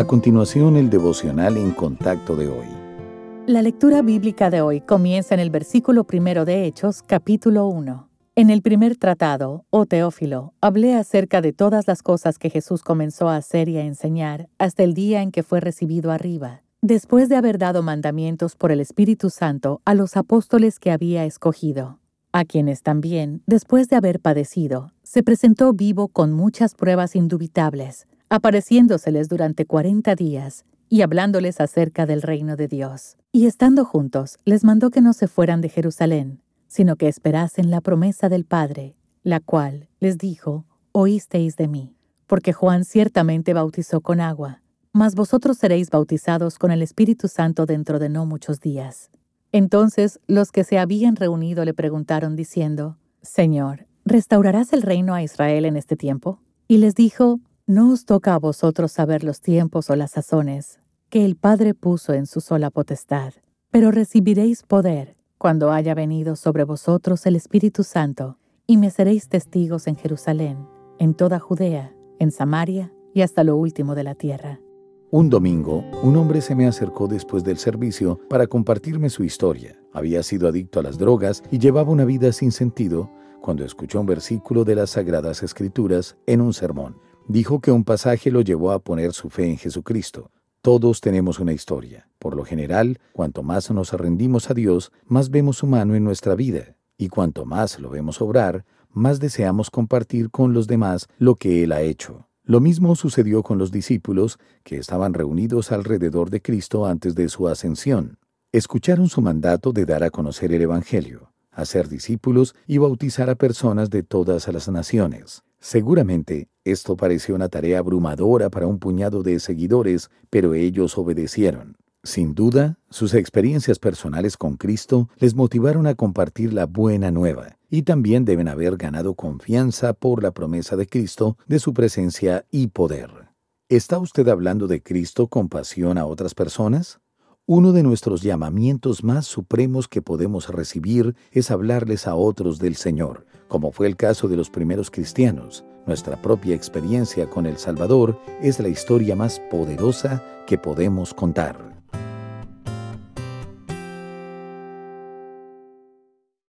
A continuación, el devocional en contacto de hoy. La lectura bíblica de hoy comienza en el versículo primero de Hechos, capítulo 1. En el primer tratado, oh Teófilo, hablé acerca de todas las cosas que Jesús comenzó a hacer y a enseñar hasta el día en que fue recibido arriba, después de haber dado mandamientos por el Espíritu Santo a los apóstoles que había escogido, a quienes también, después de haber padecido, se presentó vivo con muchas pruebas indubitables apareciéndoseles durante cuarenta días y hablándoles acerca del reino de Dios. Y estando juntos, les mandó que no se fueran de Jerusalén, sino que esperasen la promesa del Padre, la cual les dijo, oísteis de mí, porque Juan ciertamente bautizó con agua, mas vosotros seréis bautizados con el Espíritu Santo dentro de no muchos días. Entonces los que se habían reunido le preguntaron diciendo, Señor, ¿restaurarás el reino a Israel en este tiempo? Y les dijo, no os toca a vosotros saber los tiempos o las sazones que el Padre puso en su sola potestad, pero recibiréis poder cuando haya venido sobre vosotros el Espíritu Santo, y me seréis testigos en Jerusalén, en toda Judea, en Samaria y hasta lo último de la tierra. Un domingo, un hombre se me acercó después del servicio para compartirme su historia. Había sido adicto a las drogas y llevaba una vida sin sentido cuando escuchó un versículo de las Sagradas Escrituras en un sermón dijo que un pasaje lo llevó a poner su fe en Jesucristo. Todos tenemos una historia. Por lo general, cuanto más nos rendimos a Dios, más vemos su mano en nuestra vida. Y cuanto más lo vemos obrar, más deseamos compartir con los demás lo que Él ha hecho. Lo mismo sucedió con los discípulos que estaban reunidos alrededor de Cristo antes de su ascensión. Escucharon su mandato de dar a conocer el Evangelio, hacer discípulos y bautizar a personas de todas las naciones. Seguramente esto pareció una tarea abrumadora para un puñado de seguidores, pero ellos obedecieron. Sin duda, sus experiencias personales con Cristo les motivaron a compartir la buena nueva, y también deben haber ganado confianza por la promesa de Cristo de su presencia y poder. ¿Está usted hablando de Cristo con pasión a otras personas? Uno de nuestros llamamientos más supremos que podemos recibir es hablarles a otros del Señor, como fue el caso de los primeros cristianos. Nuestra propia experiencia con el Salvador es la historia más poderosa que podemos contar.